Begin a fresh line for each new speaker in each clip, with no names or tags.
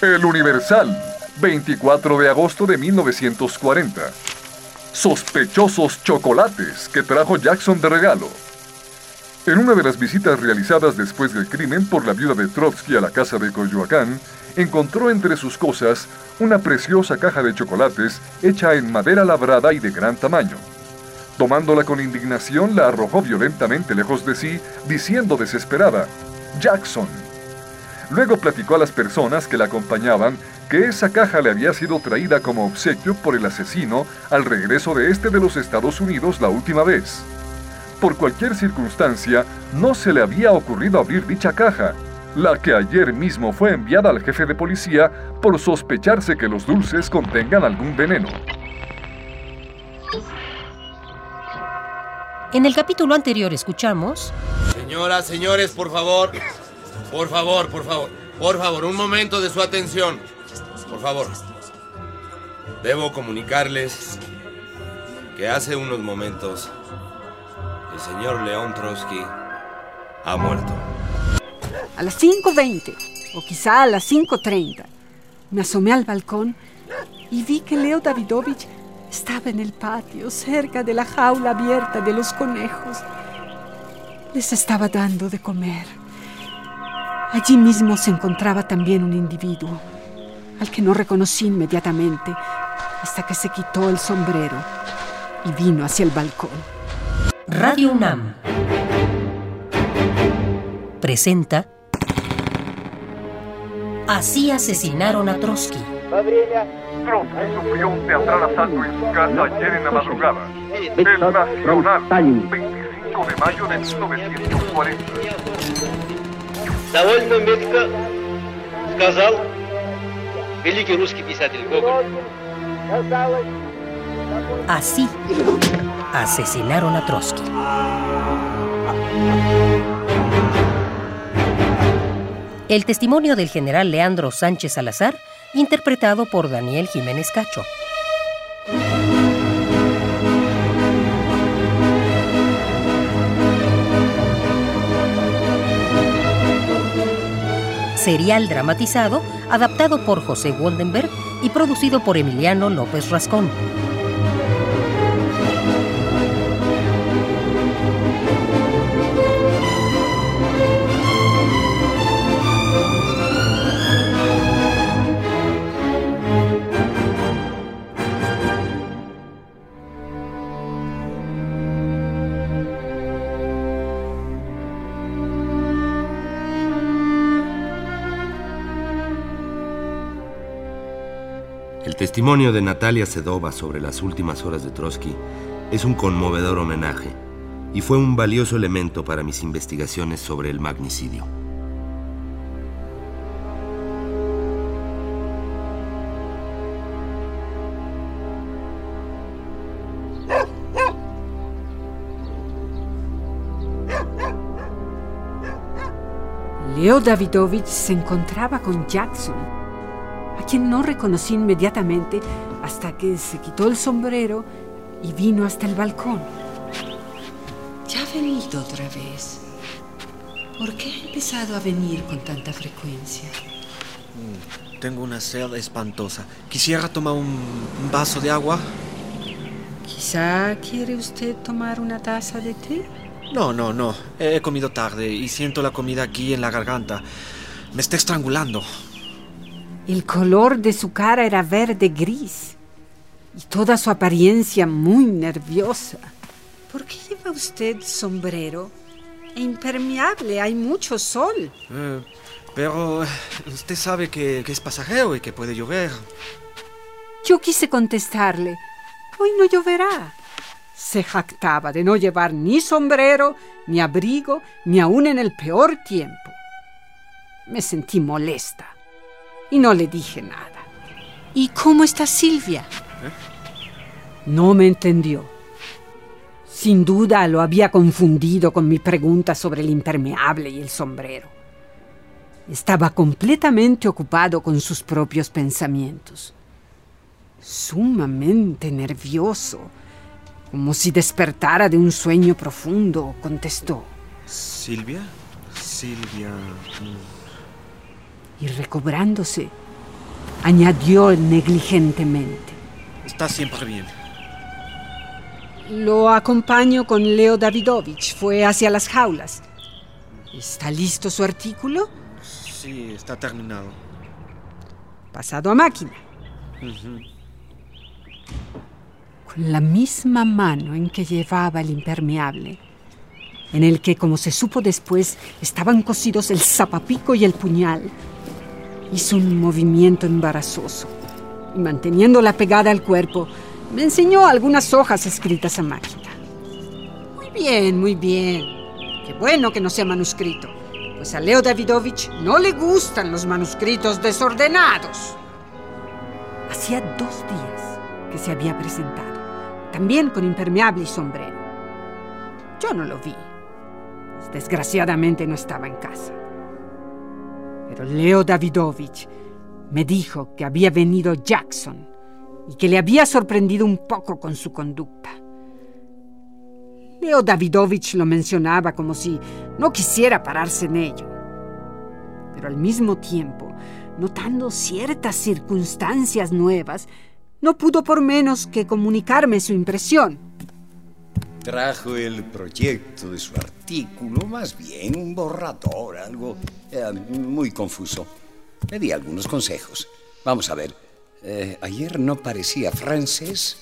El Universal, 24 de agosto de 1940. Sospechosos chocolates que trajo Jackson de regalo. En una de las visitas realizadas después del crimen por la viuda de Trotsky a la casa de Coyoacán, encontró entre sus cosas una preciosa caja de chocolates hecha en madera labrada y de gran tamaño. Tomándola con indignación, la arrojó violentamente lejos de sí, diciendo desesperada, Jackson. Luego platicó a las personas que la acompañaban que esa caja le había sido traída como obsequio por el asesino al regreso de este de los Estados Unidos la última vez. Por cualquier circunstancia, no se le había ocurrido abrir dicha caja, la que ayer mismo fue enviada al jefe de policía por sospecharse que los dulces contengan algún veneno.
En el capítulo anterior escuchamos...
Señoras, señores, por favor. Por favor, por favor. Por favor, un momento de su atención. Por favor. Debo comunicarles que hace unos momentos el señor León Trotsky ha muerto.
A las 5.20 o quizá a las 5.30 me asomé al balcón y vi que Leo Davidovich estaba en el patio, cerca de la jaula abierta de los conejos. Les estaba dando de comer. Allí mismo se encontraba también un individuo, al que no reconocí inmediatamente hasta que se quitó el sombrero y vino hacia el balcón.
Radio UNAM presenta Así asesinaron a Trotsky.
Trotsky sufrió un teatral asalto en su casa ayer en la madrugada. El Nacional, 25 de mayo de 1940
Довольно метко сказал великий русский писатель Гоголь.
Así asesinaron a Trotsky. El testimonio del general Leandro Sánchez Salazar, interpretado por Daniel Jiménez Cacho. Serial dramatizado, adaptado por José Woldenberg y producido por Emiliano López Rascón.
Testimonio de Natalia Sedova sobre las últimas horas de Trotsky es un conmovedor homenaje y fue un valioso elemento para mis investigaciones sobre el magnicidio.
Leo Davidovich se encontraba con Jackson, quien no reconocí inmediatamente hasta que se quitó el sombrero y vino hasta el balcón.
Ya ha venido otra vez. ¿Por qué ha empezado a venir con tanta frecuencia?
Tengo una sed espantosa. Quisiera tomar un, un vaso de agua.
Quizá quiere usted tomar una taza de té.
No, no, no. He comido tarde y siento la comida aquí en la garganta. Me está estrangulando.
El color de su cara era verde gris y toda su apariencia muy nerviosa. ¿Por qué lleva usted sombrero? E impermeable, hay mucho sol.
Eh, pero usted sabe que, que es pasajero y que puede llover.
Yo quise contestarle, hoy no lloverá. Se jactaba de no llevar ni sombrero, ni abrigo, ni aún en el peor tiempo. Me sentí molesta y no le dije nada. ¿Y cómo está Silvia? No me entendió. Sin duda lo había confundido con mi pregunta sobre el impermeable y el sombrero. Estaba completamente ocupado con sus propios pensamientos. Sumamente nervioso, como si despertara de un sueño profundo, contestó.
¿Silvia? Silvia.
Y recobrándose, añadió negligentemente.
Está siempre bien.
Lo acompaño con Leo Davidovich. Fue hacia las jaulas. ¿Está listo su artículo?
Sí, está terminado.
Pasado a máquina. Con la misma mano en que llevaba el impermeable, en el que, como se supo después, estaban cosidos el zapapico y el puñal, hizo un movimiento embarazoso y manteniéndola pegada al cuerpo, me enseñó algunas hojas escritas a máquina. Muy bien, muy bien. Qué bueno que no sea manuscrito, pues a Leo Davidovich no le gustan los manuscritos desordenados. Hacía dos días que se había presentado, también con impermeable y sombrero. Yo no lo vi, pues desgraciadamente no estaba en casa. Pero Leo Davidovich me dijo que había venido Jackson y que le había sorprendido un poco con su conducta. Leo Davidovich lo mencionaba como si no quisiera pararse en ello. Pero al mismo tiempo, notando ciertas circunstancias nuevas, no pudo por menos que comunicarme su impresión.
Trajo el proyecto de su artículo, más bien un borrador, algo eh, muy confuso. Le di algunos consejos. Vamos a ver. Eh, ayer no parecía francés.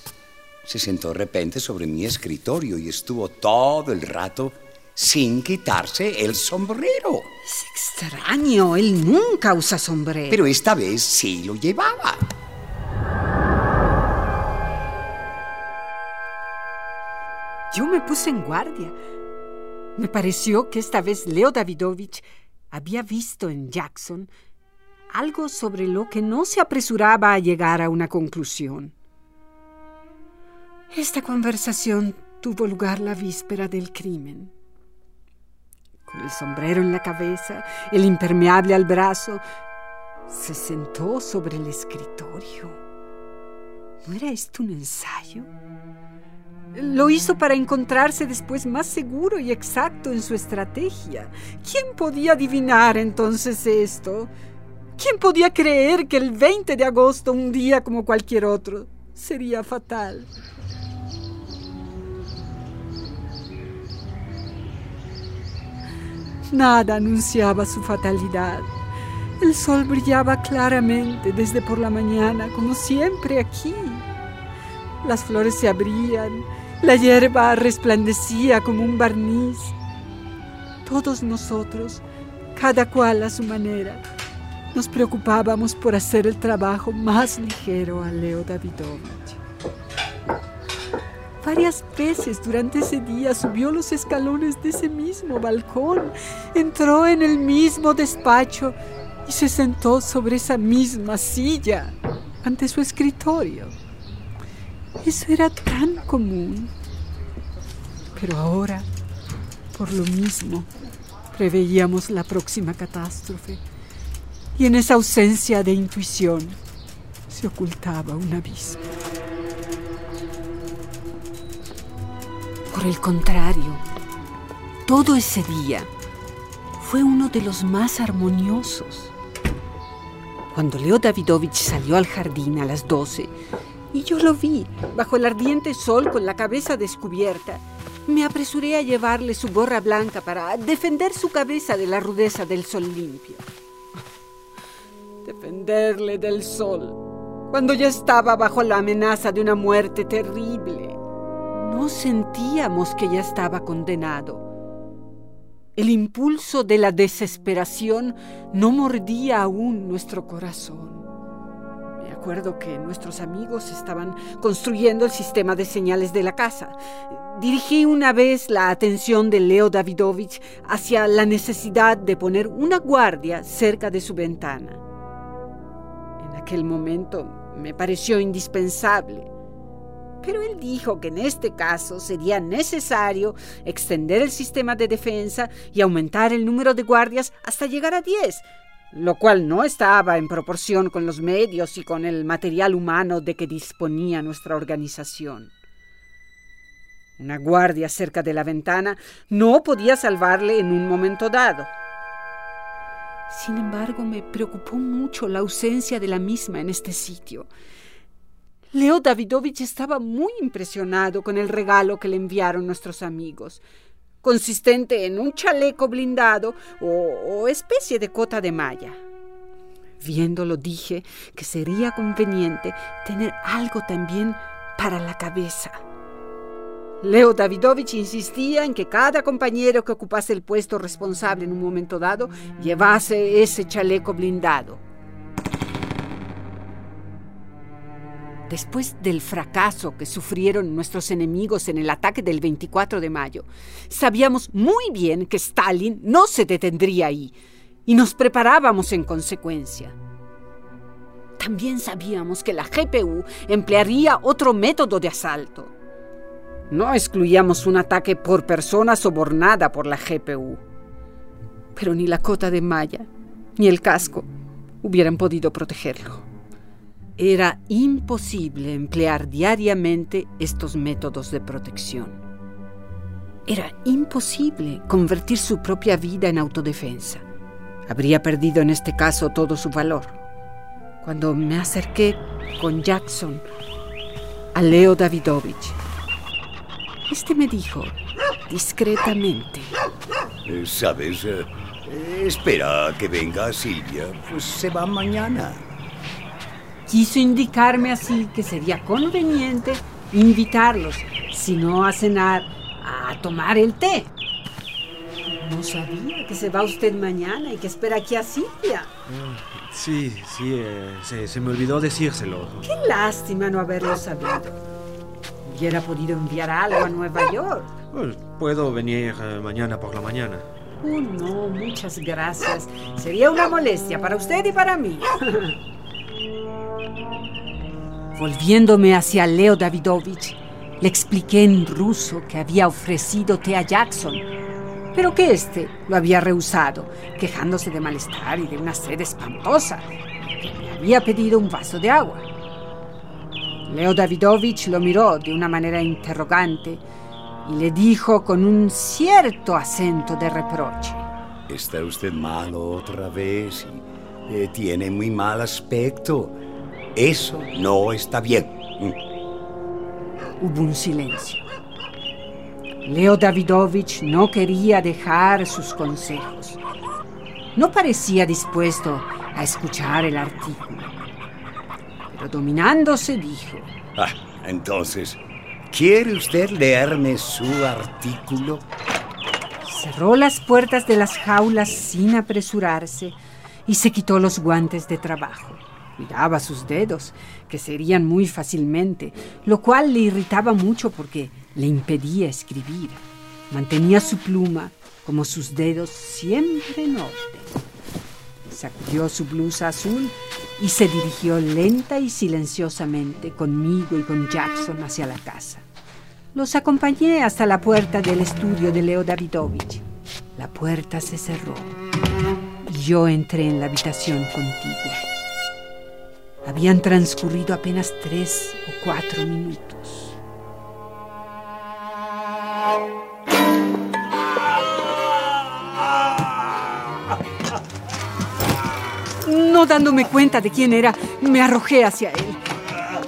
Se sentó de repente sobre mi escritorio y estuvo todo el rato sin quitarse el sombrero.
Es extraño, él nunca usa sombrero.
Pero esta vez sí lo llevaba.
Yo me puse en guardia. Me pareció que esta vez Leo Davidovich había visto en Jackson algo sobre lo que no se apresuraba a llegar a una conclusión. Esta conversación tuvo lugar la víspera del crimen. Con el sombrero en la cabeza, el impermeable al brazo, se sentó sobre el escritorio. ¿No era esto un ensayo? Lo hizo para encontrarse después más seguro y exacto en su estrategia. ¿Quién podía adivinar entonces esto? ¿Quién podía creer que el 20 de agosto, un día como cualquier otro, sería fatal? Nada anunciaba su fatalidad. El sol brillaba claramente desde por la mañana, como siempre aquí. Las flores se abrían, la hierba resplandecía como un barniz. Todos nosotros, cada cual a su manera, nos preocupábamos por hacer el trabajo más ligero a Leo Davidovich. Varias veces durante ese día subió los escalones de ese mismo balcón, entró en el mismo despacho y se sentó sobre esa misma silla ante su escritorio. Eso era tan común. Pero ahora, por lo mismo, preveíamos la próxima catástrofe y en esa ausencia de intuición se ocultaba un abismo. Por el contrario, todo ese día fue uno de los más armoniosos. Cuando Leo Davidovich salió al jardín a las 12 y yo lo vi bajo el ardiente sol con la cabeza descubierta, me apresuré a llevarle su gorra blanca para defender su cabeza de la rudeza del sol limpio defenderle del sol, cuando ya estaba bajo la amenaza de una muerte terrible. No sentíamos que ya estaba condenado. El impulso de la desesperación no mordía aún nuestro corazón. Me acuerdo que nuestros amigos estaban construyendo el sistema de señales de la casa. Dirigí una vez la atención de Leo Davidovich hacia la necesidad de poner una guardia cerca de su ventana aquel momento me pareció indispensable. Pero él dijo que en este caso sería necesario extender el sistema de defensa y aumentar el número de guardias hasta llegar a 10, lo cual no estaba en proporción con los medios y con el material humano de que disponía nuestra organización. Una guardia cerca de la ventana no podía salvarle en un momento dado. Sin embargo, me preocupó mucho la ausencia de la misma en este sitio. Leo Davidovich estaba muy impresionado con el regalo que le enviaron nuestros amigos, consistente en un chaleco blindado o, especie de cota de malla. Viéndolo dije que sería conveniente tener algo también para la cabeza. Leo Davidovich insistía en que cada compañero que ocupase el puesto responsable en un momento dado llevase ese chaleco blindado. Después del fracaso que sufrieron nuestros enemigos en el ataque del 24 de mayo, sabíamos muy bien que Stalin no se detendría ahí y nos preparábamos en consecuencia. También sabíamos que la GPU emplearía otro método de asalto. No excluíamos un ataque por persona sobornada por la GPU. Pero ni la cota de malla ni el casco hubieran podido protegerlo. Era imposible emplear diariamente estos métodos de protección. Era imposible convertir su propia vida en autodefensa. Habría perdido en este caso todo su valor. Cuando me acerqué con Jackson a Leo Davidovich, este me dijo, discretamente.
¿Sabes? Eh, espera que venga Silvia, pues se va mañana.
Quiso indicarme así que sería conveniente invitarlos, si no a cenar, a tomar el té. No sabía que se va usted mañana y que espera aquí a Silvia.
Sí, sí, eh, se, se me olvidó decírselo.
Qué lástima no haberlo sabido hubiera podido enviar algo a Nueva York.
Pues, puedo venir eh, mañana por la mañana.
Oh, no, muchas gracias. Sería una molestia para usted y para mí. Volviéndome hacia Leo Davidovich, le expliqué en ruso que había ofrecido té a Jackson, pero que éste lo había rehusado, quejándose de malestar y de una sed espantosa, que le había pedido un vaso de agua. Leo Davidovich lo miró de una manera interrogante y le dijo con un cierto acento de reproche.
Está usted malo otra vez y eh, tiene muy mal aspecto. Eso no está bien.
Mm. Hubo un silencio. Leo Davidovich no quería dejar sus consejos. No parecía dispuesto a escuchar el artículo pero dominándose dijo.
Ah, entonces, ¿quiere usted leerme su artículo?
Cerró las puertas de las jaulas sin apresurarse y se quitó los guantes de trabajo. Cuidaba sus dedos, que serían muy fácilmente, lo cual le irritaba mucho porque le impedía escribir. Mantenía su pluma como sus dedos siempre en orden. Sacudió su blusa azul y se dirigió lenta y silenciosamente conmigo y con Jackson hacia la casa. Los acompañé hasta la puerta del estudio de Leo Davidovich. La puerta se cerró yo entré en la habitación contigua. Habían transcurrido apenas tres o cuatro minutos. No dándome cuenta de quién era, me arrojé hacia él.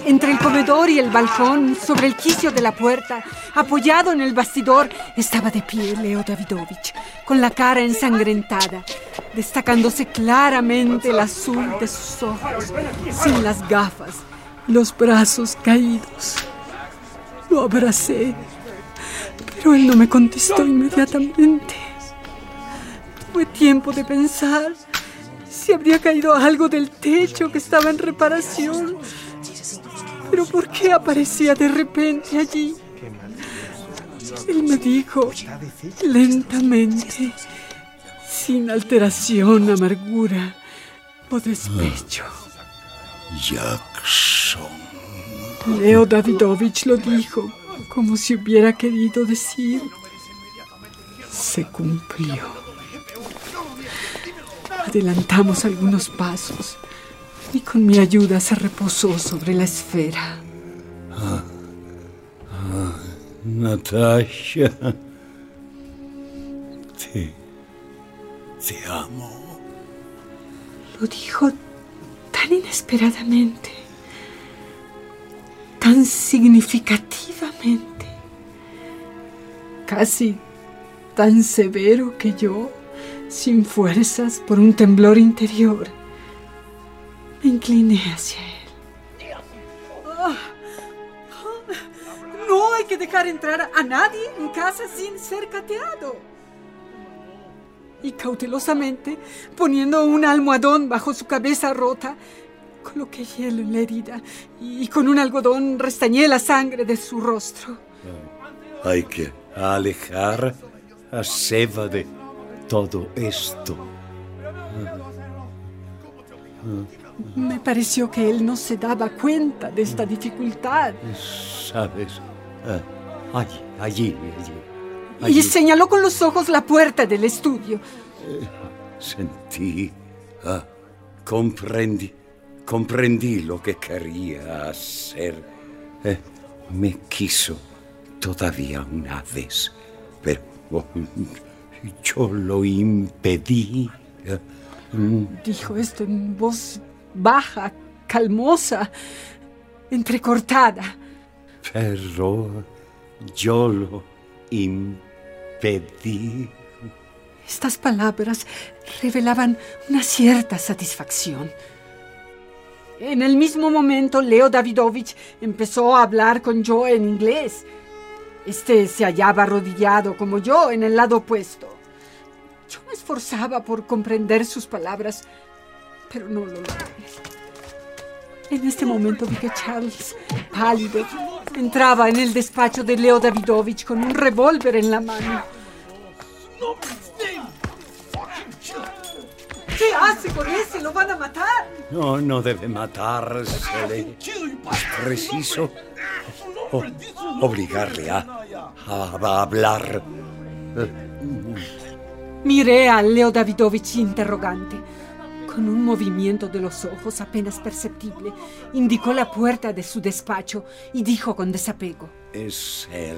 Entre el comedor y el balcón, sobre el quicio de la puerta, apoyado en el bastidor, estaba de pie Leo Davidovich, con la cara ensangrentada, destacándose claramente el azul de sus ojos, sin las gafas, los brazos caídos. Lo abracé, pero él no me contestó inmediatamente. Tuve tiempo de pensar si habría caído algo del techo que estaba en reparación. Pero ¿por qué aparecía de repente allí? Él me dijo lentamente, sin alteración, amargura o despecho.
Jackson.
Leo Davidovich lo dijo como si hubiera querido decir, se cumplió. Adelantamos algunos pasos y con mi ayuda se reposó sobre la esfera.
Ah, ah, Natasha, te, te amo.
Lo dijo tan inesperadamente, tan significativamente, casi tan severo que yo, sin fuerzas por un temblor interior, me incliné hacia él. No hay que dejar entrar a nadie en casa sin ser cateado. Y cautelosamente, poniendo un almohadón bajo su cabeza rota, coloqué hielo en la herida y con un algodón restañé la sangre de su rostro.
Hay que alejar a Seba de todo esto.
Me pareció que él no se daba cuenta de esta dificultad.
¿Sabes? Ah, allí, allí, allí.
Y señaló con los ojos la puerta del estudio.
Sentí, ah, comprendí, comprendí lo que quería hacer. Eh, me quiso todavía una vez, pero oh, yo lo impedí. Eh,
Dijo esto en voz baja, calmosa, entrecortada.
Pero yo lo impedí.
Estas palabras revelaban una cierta satisfacción. En el mismo momento, Leo Davidovich empezó a hablar con Joe en inglés. Este se hallaba arrodillado como yo en el lado opuesto. Yo me esforzaba por comprender sus palabras, pero no lo logré. En este momento vi que Charles, pálido, entraba en el despacho de Leo Davidovich con un revólver en la mano. ¿Qué hace con ese? ¡Lo van a matar!
No, no debe matársele. Preciso o- obligarle a, a hablar.
Miré a Leo Davidovich interrogante. Con un movimiento de los ojos apenas perceptible, indicó la puerta de su despacho y dijo con desapego.
Es él.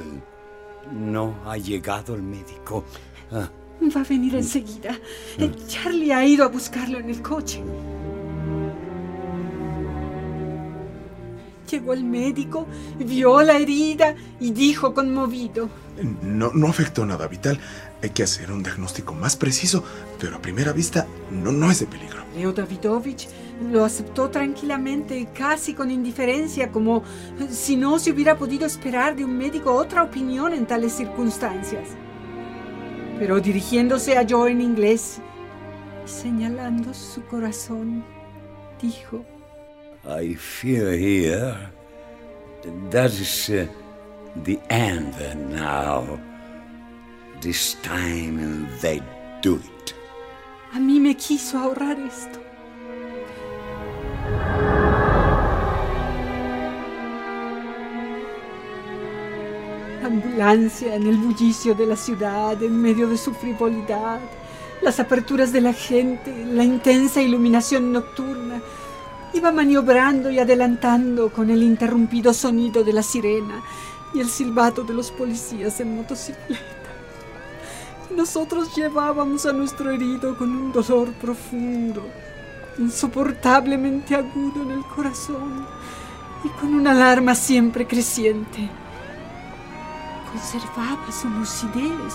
No ha llegado el médico. Ah,
Va a venir enseguida. Eh, Charlie ha ido a buscarlo en el coche. Llegó el médico, vio la herida y dijo conmovido.
No, no afectó nada vital. Hay que hacer un diagnóstico más preciso, pero a primera vista no, no es de peligro.
Leo Davidovich lo aceptó tranquilamente, casi con indiferencia, como si no se hubiera podido esperar de un médico otra opinión en tales circunstancias. Pero dirigiéndose a Joe en inglés y señalando su corazón, dijo,
I feel here that is uh, the end now. This time they do it.
a mí me quiso ahorrar esto. La ambulancia en el bullicio de la ciudad, en medio de su frivolidad, las aperturas de la gente, la intensa iluminación nocturna, iba maniobrando y adelantando con el interrumpido sonido de la sirena y el silbato de los policías en motocicleta. Nosotros llevábamos a nuestro herido con un dolor profundo, insoportablemente agudo en el corazón y con una alarma siempre creciente. Conservaba su lucidez.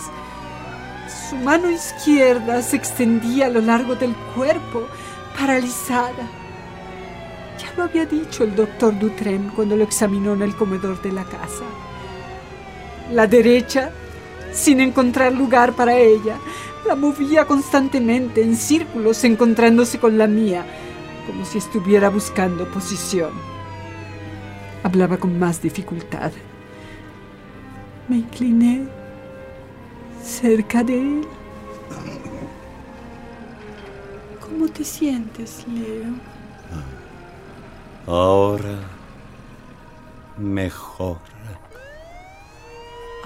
Su mano izquierda se extendía a lo largo del cuerpo, paralizada. Ya lo había dicho el doctor Dutrem cuando lo examinó en el comedor de la casa. La derecha sin encontrar lugar para ella. La movía constantemente en círculos encontrándose con la mía, como si estuviera buscando posición. Hablaba con más dificultad. Me incliné cerca de él. ¿Cómo te sientes, Leo?
Ahora mejor.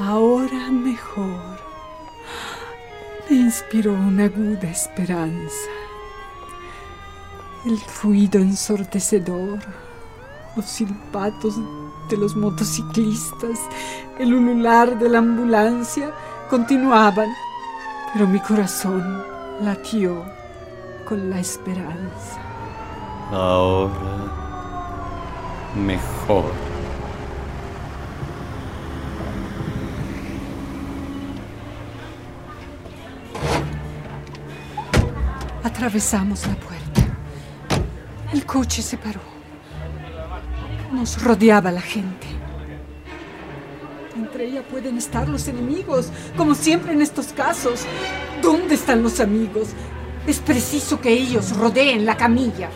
Ahora mejor. Me inspiró una aguda esperanza. El ruido ensordecedor, los silbatos de los motociclistas, el ulular de la ambulancia continuaban, pero mi corazón latió con la esperanza.
Ahora mejor.
Atravesamos la puerta. El coche se paró. Nos rodeaba la gente. Entre ella pueden estar los enemigos, como siempre en estos casos. ¿Dónde están los amigos? Es preciso que ellos rodeen la camilla.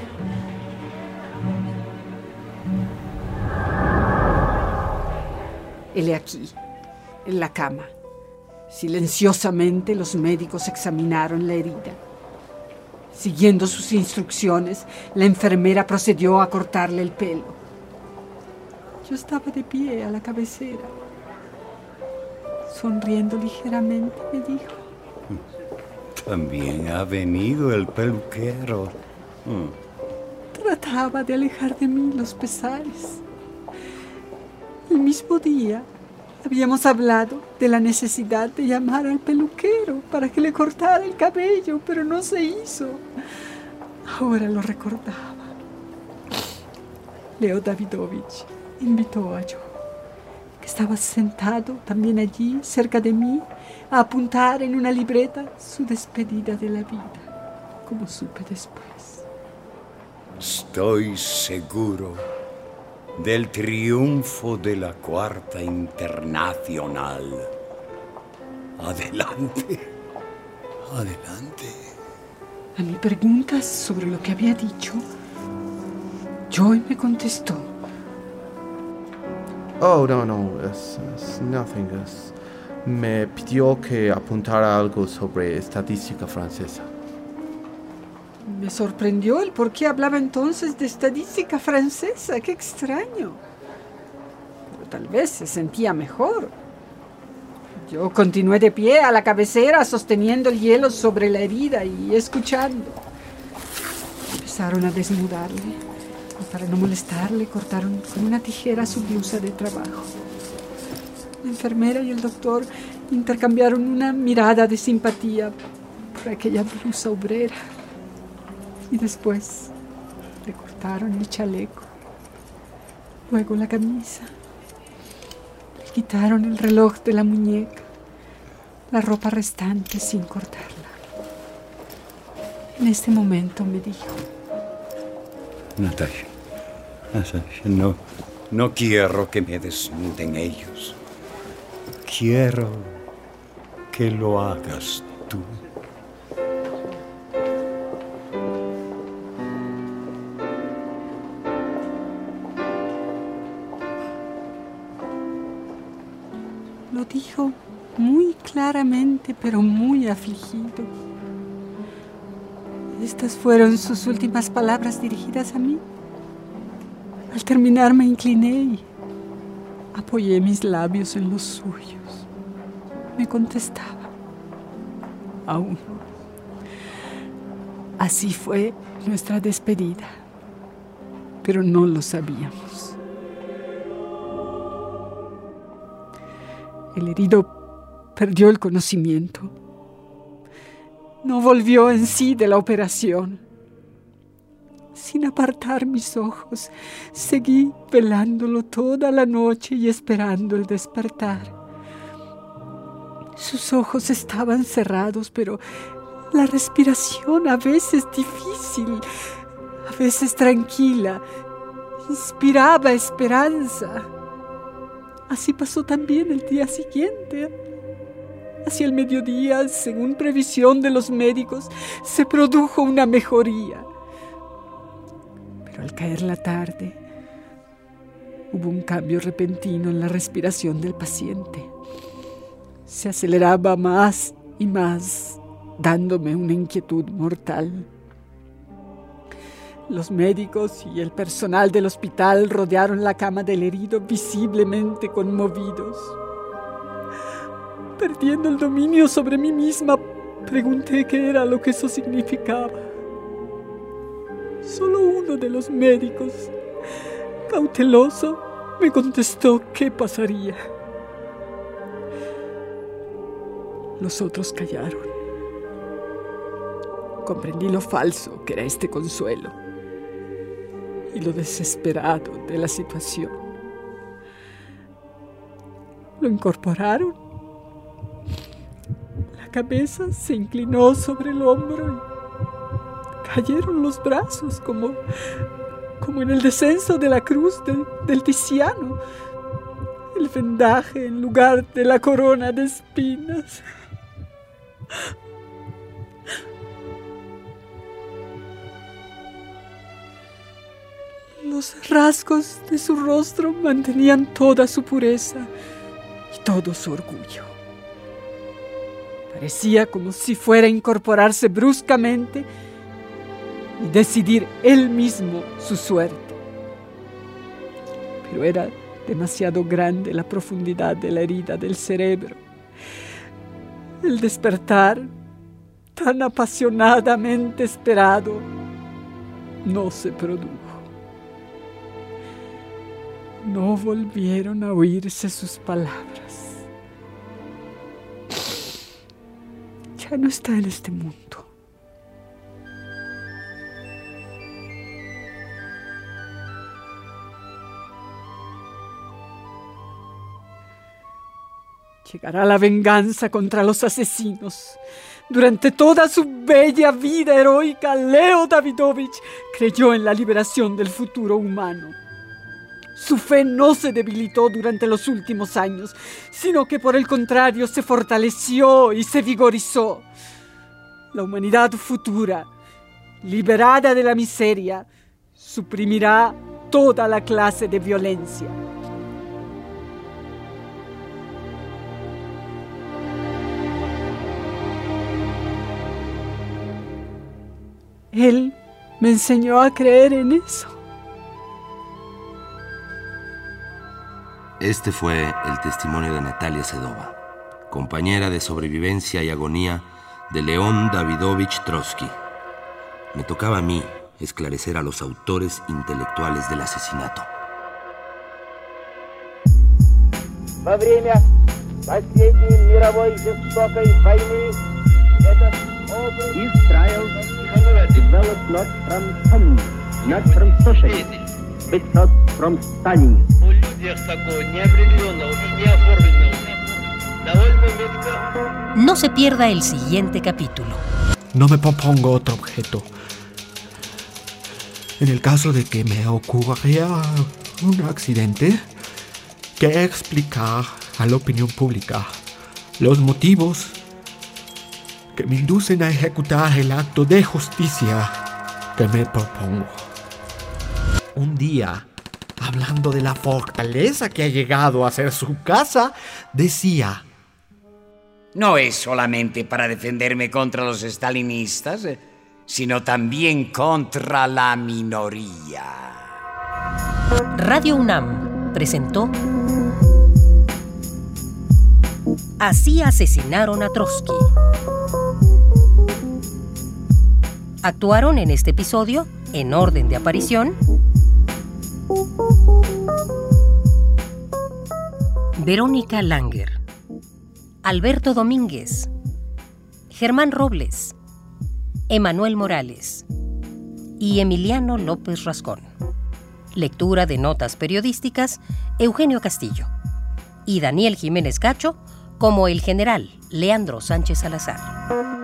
Ele aquí, en la cama. Silenciosamente los médicos examinaron la herida. Siguiendo sus instrucciones, la enfermera procedió a cortarle el pelo. Yo estaba de pie a la cabecera. Sonriendo ligeramente, me dijo.
También ha venido el peluquero. Mm.
Trataba de alejar de mí los pesares. El mismo día habíamos hablado de la necesidad de llamar al peluquero para que le cortara el cabello, pero no se hizo. Ahora lo recordaba. Leo Davidovich invitó a Joe, que estaba sentado también allí, cerca de mí, a apuntar en una libreta su despedida de la vida, como supe después.
Estoy seguro del triunfo de la Cuarta Internacional. Adelante, adelante.
A mi pregunta sobre lo que había dicho, Joy me contestó.
Oh, no, no, es, es nothing. Es, me pidió que apuntara algo sobre estadística francesa.
Me sorprendió el por qué hablaba entonces de estadística francesa. Qué extraño. Pero tal vez se sentía mejor. Yo continué de pie a la cabecera sosteniendo el hielo sobre la herida y escuchando. Empezaron a desnudarle y para no molestarle cortaron con una tijera su blusa de trabajo. La enfermera y el doctor intercambiaron una mirada de simpatía por aquella blusa obrera. Y después le cortaron el chaleco, luego la camisa, le quitaron el reloj de la muñeca, la ropa restante sin cortarla. En este momento me dijo,
Natasha, Natasha, no, no quiero que me desnuden ellos. Quiero que lo hagas tú.
Pero muy afligido. Estas fueron sus últimas palabras dirigidas a mí. Al terminar me incliné y apoyé mis labios en los suyos. Me contestaba. Aún. Así fue nuestra despedida. Pero no lo sabíamos. El herido perdió el conocimiento. No volvió en sí de la operación. Sin apartar mis ojos, seguí velándolo toda la noche y esperando el despertar. Sus ojos estaban cerrados, pero la respiración a veces difícil, a veces tranquila, inspiraba esperanza. Así pasó también el día siguiente. Hacia el mediodía, según previsión de los médicos, se produjo una mejoría. Pero al caer la tarde, hubo un cambio repentino en la respiración del paciente. Se aceleraba más y más, dándome una inquietud mortal. Los médicos y el personal del hospital rodearon la cama del herido visiblemente conmovidos. Perdiendo el dominio sobre mí misma, pregunté qué era lo que eso significaba. Solo uno de los médicos, cauteloso, me contestó qué pasaría. Los otros callaron. comprendí lo falso que era este consuelo y lo desesperado de la situación. Lo incorporaron. Cabeza se inclinó sobre el hombro y cayeron los brazos como, como en el descenso de la cruz del Tiziano. El vendaje en lugar de la corona de espinas. Los rasgos de su rostro mantenían toda su pureza y todo su orgullo. Parecía como si fuera a incorporarse bruscamente y decidir él mismo su suerte. Pero era demasiado grande la profundidad de la herida del cerebro. El despertar, tan apasionadamente esperado, no se produjo. No volvieron a oírse sus palabras. No está en este mundo. Llegará la venganza contra los asesinos. Durante toda su bella vida heroica, Leo Davidovich creyó en la liberación del futuro humano. Su fe no se debilitó durante los últimos años, sino que por el contrario se fortaleció y se vigorizó. La humanidad futura, liberada de la miseria, suprimirá toda la clase de violencia. Él me enseñó a creer en eso.
Este fue el testimonio de Natalia Sedova, compañera de sobrevivencia y agonía de León Davidovich Trotsky. Me tocaba a mí esclarecer a los autores intelectuales del asesinato.
Israel developed not from not from socialism from Stalin.
No se pierda el siguiente capítulo.
No me propongo otro objeto. En el caso de que me ocurra un accidente, que explicar a la opinión pública los motivos que me inducen a ejecutar el acto de justicia que me propongo. Un día, hablando de la fortaleza que ha llegado a ser su casa, decía,
No es solamente para defenderme contra los stalinistas, eh, sino también contra la minoría.
Radio UNAM presentó Así asesinaron a Trotsky. Actuaron en este episodio, en orden de aparición, Verónica Langer, Alberto Domínguez, Germán Robles, Emanuel Morales y Emiliano López Rascón. Lectura de notas periodísticas, Eugenio Castillo. Y Daniel Jiménez Cacho como el general Leandro Sánchez Salazar.